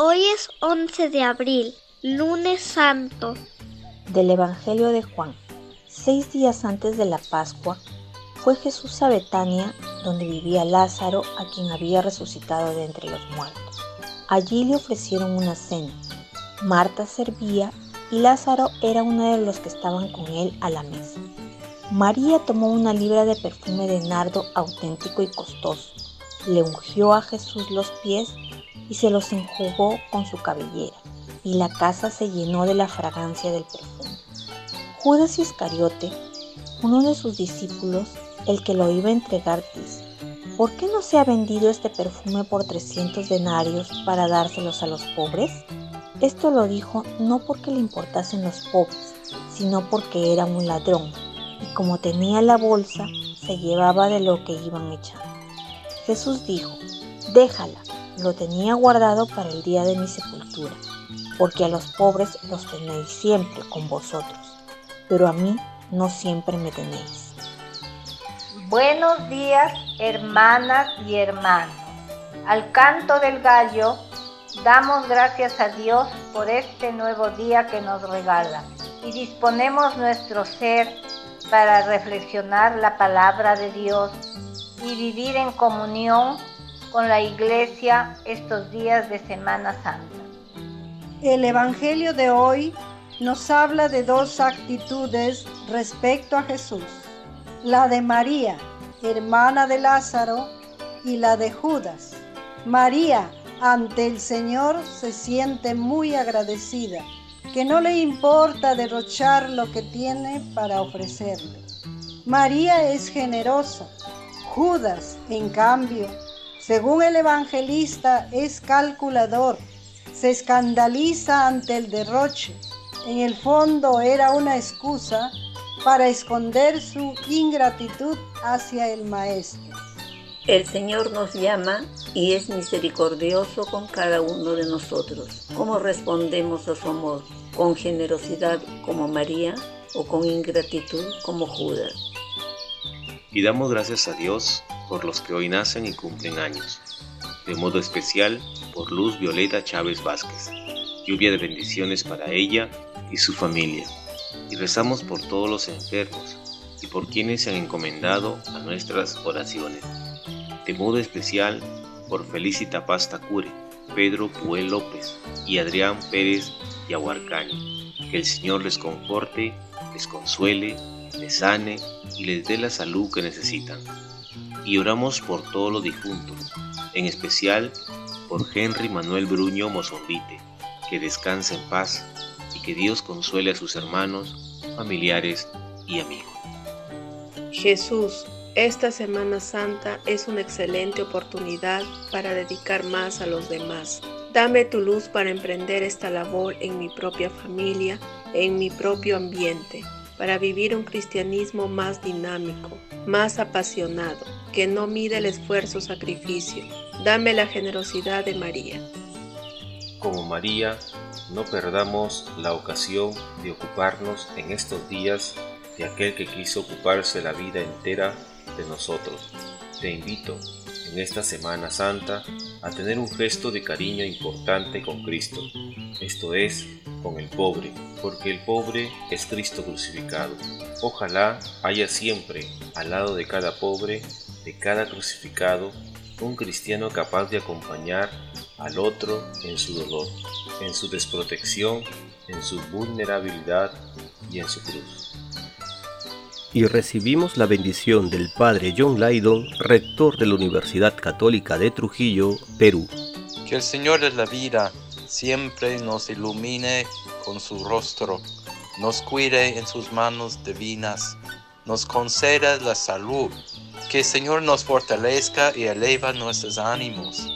Hoy es 11 de abril, lunes santo. Del Evangelio de Juan. Seis días antes de la Pascua, fue Jesús a Betania, donde vivía Lázaro, a quien había resucitado de entre los muertos. Allí le ofrecieron una cena. Marta servía y Lázaro era uno de los que estaban con él a la mesa. María tomó una libra de perfume de nardo auténtico y costoso, le ungió a Jesús los pies y se los enjugó con su cabellera, y la casa se llenó de la fragancia del perfume. Judas Iscariote, uno de sus discípulos, el que lo iba a entregar, dice, ¿por qué no se ha vendido este perfume por 300 denarios para dárselos a los pobres? Esto lo dijo no porque le importasen los pobres, sino porque era un ladrón, y como tenía la bolsa, se llevaba de lo que iban echando. Jesús dijo, déjala, lo tenía guardado para el día de mi sepultura, porque a los pobres los tenéis siempre con vosotros, pero a mí no siempre me tenéis. Buenos días, hermanas y hermanos. Al canto del gallo, damos gracias a Dios por este nuevo día que nos regala y disponemos nuestro ser para reflexionar la palabra de Dios y vivir en comunión con la iglesia estos días de Semana Santa. El Evangelio de hoy nos habla de dos actitudes respecto a Jesús. La de María, hermana de Lázaro, y la de Judas. María, ante el Señor, se siente muy agradecida, que no le importa derrochar lo que tiene para ofrecerle. María es generosa. Judas, en cambio, según el evangelista, es calculador, se escandaliza ante el derroche. En el fondo era una excusa para esconder su ingratitud hacia el Maestro. El Señor nos llama y es misericordioso con cada uno de nosotros. ¿Cómo respondemos a su amor? ¿Con generosidad como María o con ingratitud como Judas? Y damos gracias a Dios por los que hoy nacen y cumplen años. De modo especial por Luz Violeta Chávez Vázquez. Lluvia de bendiciones para ella y su familia. Y rezamos por todos los enfermos y por quienes se han encomendado a nuestras oraciones. De modo especial por Felicita Pasta Cure, Pedro Puel López y Adrián Pérez Yahuarcani. Que el Señor les conforte, les consuele, les sane y les dé la salud que necesitan y oramos por todos los difuntos, en especial por Henry Manuel Bruño Mozombite, que descanse en paz y que Dios consuele a sus hermanos, familiares y amigos. Jesús, esta Semana Santa es una excelente oportunidad para dedicar más a los demás. Dame tu luz para emprender esta labor en mi propia familia, en mi propio ambiente, para vivir un cristianismo más dinámico, más apasionado, que no mide el esfuerzo-sacrificio. Dame la generosidad de María. Como María, no perdamos la ocasión de ocuparnos en estos días de aquel que quiso ocuparse la vida entera de nosotros. Te invito en esta Semana Santa a tener un gesto de cariño importante con Cristo, esto es, con el pobre, porque el pobre es Cristo crucificado. Ojalá haya siempre, al lado de cada pobre, de cada crucificado, un cristiano capaz de acompañar al otro en su dolor, en su desprotección, en su vulnerabilidad y en su cruz. Y recibimos la bendición del Padre John Lydon, rector de la Universidad Católica de Trujillo, Perú. Que el Señor de la vida siempre nos ilumine con su rostro, nos cuide en sus manos divinas, nos conceda la salud, que el Señor nos fortalezca y eleva nuestros ánimos,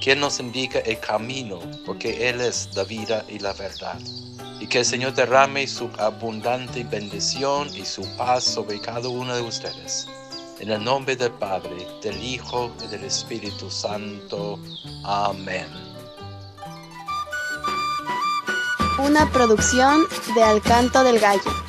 que nos indique el camino, porque Él es la vida y la verdad. Y que el Señor derrame su abundante bendición y su paz sobre cada uno de ustedes. En el nombre del Padre, del Hijo y del Espíritu Santo. Amén. Una producción de Alcanto del Gallo.